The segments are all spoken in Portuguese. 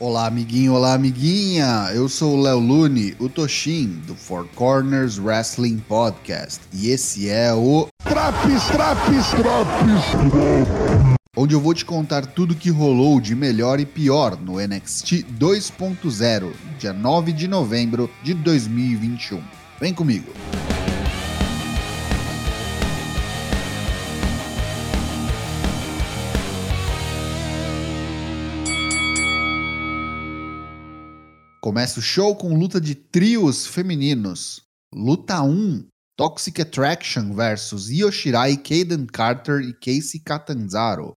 Olá, amiguinho, olá, amiguinha! Eu sou o Léo Lune, o Toshin, do Four Corners Wrestling Podcast. E esse é o. Traps, traps, traps! Onde eu vou te contar tudo que rolou de melhor e pior no NXT 2.0, dia 9 de novembro de 2021. Vem comigo! Começa o show com luta de trios femininos. Luta 1: Toxic Attraction versus Io Shirai, Kaden Carter e Casey Catanzaro.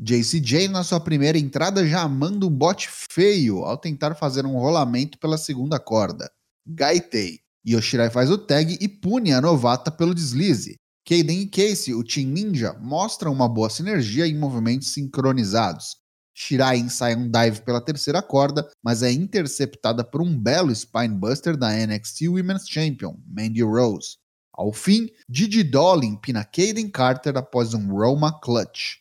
JCJ na sua primeira entrada já manda um bote feio ao tentar fazer um rolamento pela segunda corda. Gaitei. Yoshirai faz o tag e pune a novata pelo deslize. Kaden e Casey, o Team Ninja, mostram uma boa sinergia em movimentos sincronizados. Shirai ensaia um dive pela terceira corda, mas é interceptada por um belo spinebuster da NXT Women's Champion, Mandy Rose. Ao fim, Didi Dolly empina Kaden Carter após um Roma Clutch.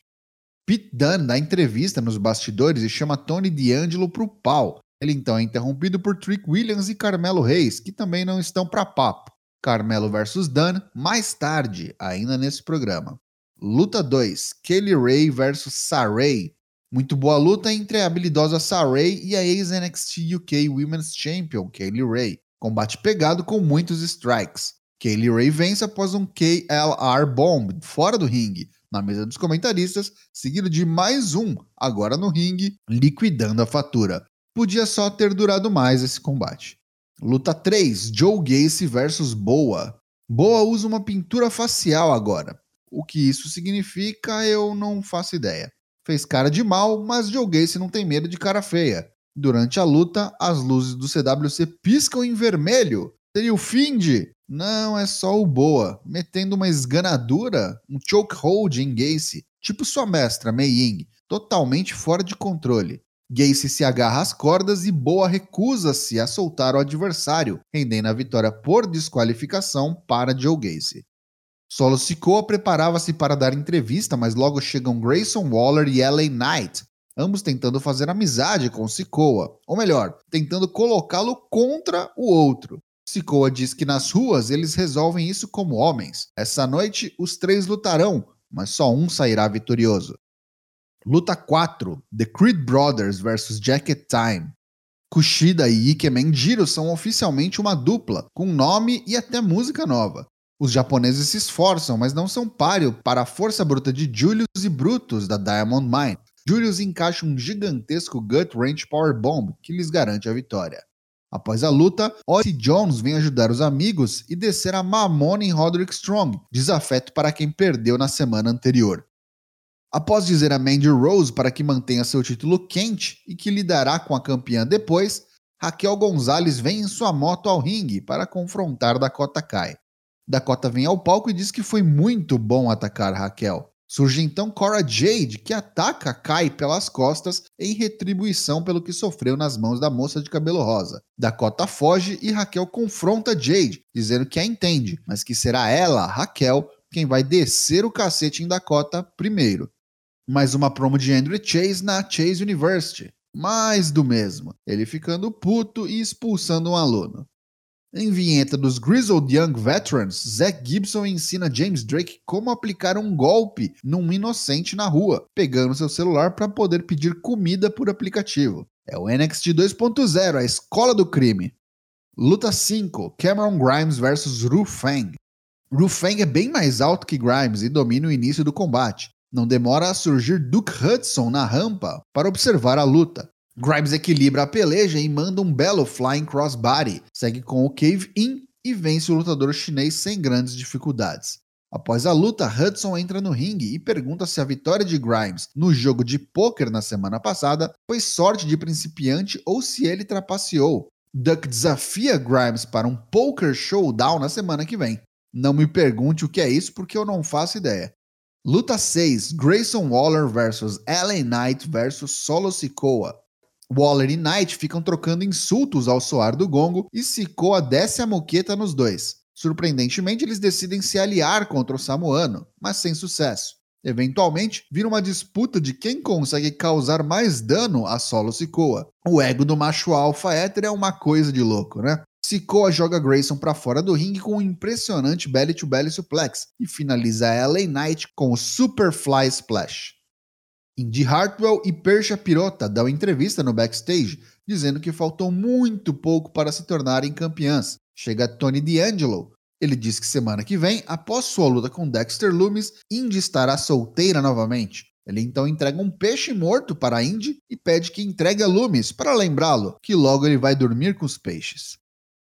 Pete Dunne dá entrevista nos bastidores e chama Tony D'Angelo para o pau. Ele então é interrompido por Trick Williams e Carmelo Reis, que também não estão para papo. Carmelo versus Dunne mais tarde, ainda nesse programa. Luta 2: Kelly Ray versus Saray. Muito boa luta entre a habilidosa Saray e a ex-NXT UK Women's Champion, Kaylee Ray. Combate pegado com muitos strikes. Kaylee Ray vence após um KLR Bomb fora do ringue, na mesa dos comentaristas, seguido de mais um, agora no ringue, liquidando a fatura. Podia só ter durado mais esse combate. Luta 3: Joe Gacy versus Boa. Boa usa uma pintura facial agora. O que isso significa, eu não faço ideia. Fez cara de mal, mas Joe Gacy não tem medo de cara feia. Durante a luta, as luzes do CWC piscam em vermelho. Seria o fim de? Não, é só o Boa, metendo uma esganadura, um chokehold em Gacy, tipo sua mestra, Mei Ying, totalmente fora de controle. Gacy se agarra às cordas e Boa recusa-se a soltar o adversário, rendendo a vitória por desqualificação para Joe Gacy. Solo Sikoa preparava-se para dar entrevista, mas logo chegam Grayson Waller e LA Knight, ambos tentando fazer amizade com Sikoa, ou melhor, tentando colocá-lo contra o outro. Sikoa diz que nas ruas eles resolvem isso como homens. Essa noite os três lutarão, mas só um sairá vitorioso. Luta 4: The Creed Brothers vs Jacket Time. Kushida e Ike Menjiro são oficialmente uma dupla, com nome e até música nova. Os japoneses se esforçam, mas não são páreo para a força bruta de Julius e Brutus da Diamond Mine. Julius encaixa um gigantesco Gut Wrench Power Bomb que lhes garante a vitória. Após a luta, Ozzy Jones vem ajudar os amigos e descer a mamona em Roderick Strong, desafeto para quem perdeu na semana anterior. Após dizer a Mandy Rose para que mantenha seu título quente e que lidará com a campeã depois, Raquel Gonzalez vem em sua moto ao ringue para confrontar Dakota Kai. Dakota vem ao palco e diz que foi muito bom atacar Raquel. Surge então Cora Jade, que ataca Kai pelas costas em retribuição pelo que sofreu nas mãos da moça de cabelo rosa. Dakota foge e Raquel confronta Jade, dizendo que a entende, mas que será ela, Raquel, quem vai descer o cacete em Dakota primeiro. Mais uma promo de Andrew Chase na Chase University. Mais do mesmo, ele ficando puto e expulsando um aluno. Em vinheta dos Grizzled Young Veterans, Zack Gibson ensina James Drake como aplicar um golpe num inocente na rua, pegando seu celular para poder pedir comida por aplicativo. É o NXT 2.0, a escola do crime. Luta 5: Cameron Grimes vs Ru Fang. Ru Fang é bem mais alto que Grimes e domina o início do combate. Não demora a surgir Duke Hudson na rampa para observar a luta. Grimes equilibra a peleja e manda um belo Flying Crossbody, segue com o Cave In e vence o lutador chinês sem grandes dificuldades. Após a luta, Hudson entra no ringue e pergunta se a vitória de Grimes no jogo de pôquer na semana passada foi sorte de principiante ou se ele trapaceou. Duck desafia Grimes para um poker showdown na semana que vem. Não me pergunte o que é isso porque eu não faço ideia. Luta 6: Grayson Waller vs LA Knight vs Solo Sikoa. Waller e Knight ficam trocando insultos ao soar do gongo e Sikoa desce a moqueta nos dois. Surpreendentemente, eles decidem se aliar contra o Samoano, mas sem sucesso. Eventualmente, vira uma disputa de quem consegue causar mais dano a Solo Sikoa. O ego do macho alfa hétero é uma coisa de louco, né? Sikoa joga Grayson para fora do ringue com um impressionante belly-to-belly suplex e finaliza a LA Knight com o Superfly Splash. Indy Hartwell e Persia Pirota dão entrevista no backstage, dizendo que faltou muito pouco para se tornarem campeãs. Chega Tony D'Angelo, ele diz que semana que vem, após sua luta com Dexter Loomis, Indy estará solteira novamente. Ele então entrega um peixe morto para Indy e pede que entregue a Loomis para lembrá-lo que logo ele vai dormir com os peixes.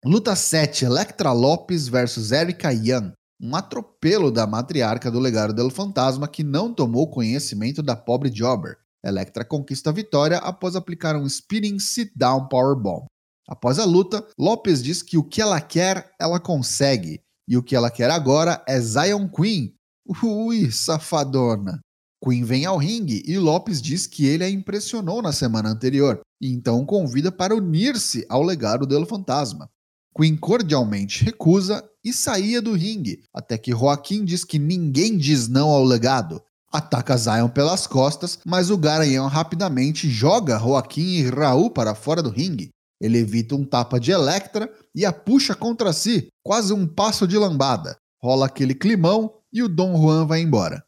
Luta 7: Electra Lopes versus Erika Young. Um atropelo da matriarca do legado do fantasma que não tomou conhecimento da pobre Jobber. Electra conquista a vitória após aplicar um spinning sit-down powerbomb. Após a luta, Lopes diz que o que ela quer, ela consegue. E o que ela quer agora é Zion Queen. Ui, safadona. Queen vem ao ringue e Lopes diz que ele a impressionou na semana anterior, e então convida para unir-se ao legado do Fantasma. Queen cordialmente recusa e saía do ringue, até que Joaquim diz que ninguém diz não ao legado. Ataca Zion pelas costas, mas o Garanhão rapidamente joga Joaquim e Raul para fora do ringue. Ele evita um tapa de Electra e a puxa contra si, quase um passo de lambada. Rola aquele climão e o Dom Juan vai embora.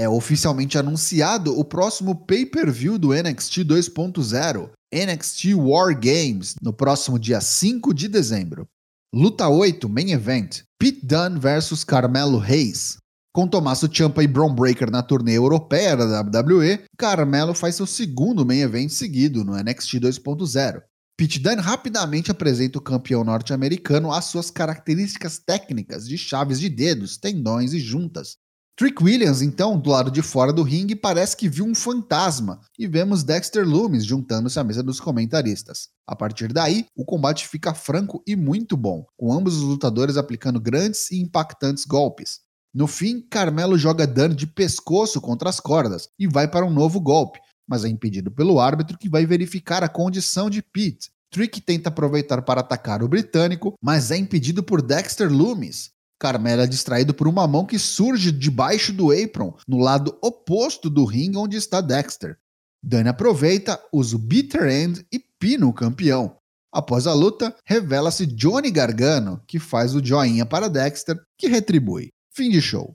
É oficialmente anunciado o próximo pay-per-view do NXT 2.0, NXT War Games, no próximo dia 5 de dezembro. Luta 8, Main Event: Pete Dunne vs Carmelo Reis. Com Tommaso Ciampa e Braun Breaker na turnê europeia da WWE, Carmelo faz seu segundo main event seguido no NXT 2.0. Pete Dunne rapidamente apresenta o campeão norte-americano às suas características técnicas de chaves de dedos, tendões e juntas. Trick Williams, então, do lado de fora do ringue, parece que viu um fantasma e vemos Dexter Loomis juntando-se à mesa dos comentaristas. A partir daí, o combate fica franco e muito bom, com ambos os lutadores aplicando grandes e impactantes golpes. No fim, Carmelo joga Dunne de pescoço contra as cordas e vai para um novo golpe, mas é impedido pelo árbitro que vai verificar a condição de Pete. Trick tenta aproveitar para atacar o britânico, mas é impedido por Dexter Loomis. Carmela é distraído por uma mão que surge debaixo do apron, no lado oposto do ringue onde está Dexter. Dani aproveita, usa o Bitter End e pina o campeão. Após a luta, revela-se Johnny Gargano, que faz o joinha para Dexter, que retribui. Fim de show.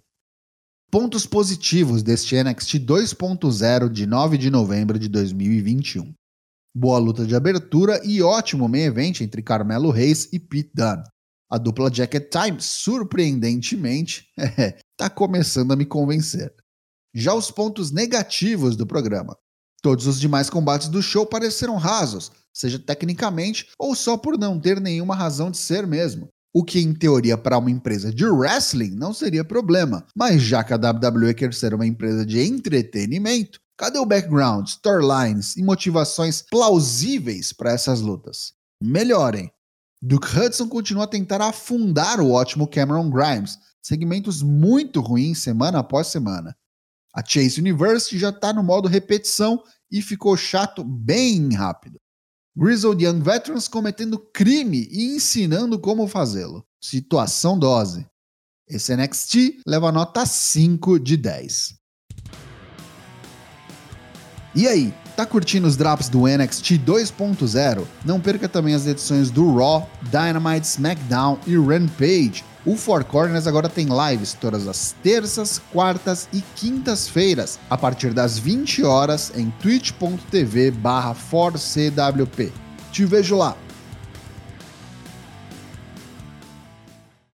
Pontos positivos deste NXT 2.0 de 9 de novembro de 2021. Boa luta de abertura e ótimo main event entre Carmelo Reis e Pete Dunne. A dupla Jacket Time, surpreendentemente, está começando a me convencer. Já os pontos negativos do programa. Todos os demais combates do show pareceram rasos, seja tecnicamente ou só por não ter nenhuma razão de ser mesmo o que em teoria para uma empresa de wrestling não seria problema, mas já que a WWE quer ser uma empresa de entretenimento, cadê o background, storylines e motivações plausíveis para essas lutas? Melhorem. Duke Hudson continua a tentar afundar o ótimo Cameron Grimes, segmentos muito ruins semana após semana. A Chase University já está no modo repetição e ficou chato bem rápido. Grizzled Young Veterans cometendo crime e ensinando como fazê-lo. Situação dose. Esse NXT leva nota 5 de 10. E aí, tá curtindo os drops do NXT 2.0? Não perca também as edições do Raw, Dynamite, SmackDown e Rampage o Four Corners agora tem lives todas as terças, quartas e quintas-feiras, a partir das 20 horas em twitch.tv barra Te vejo lá!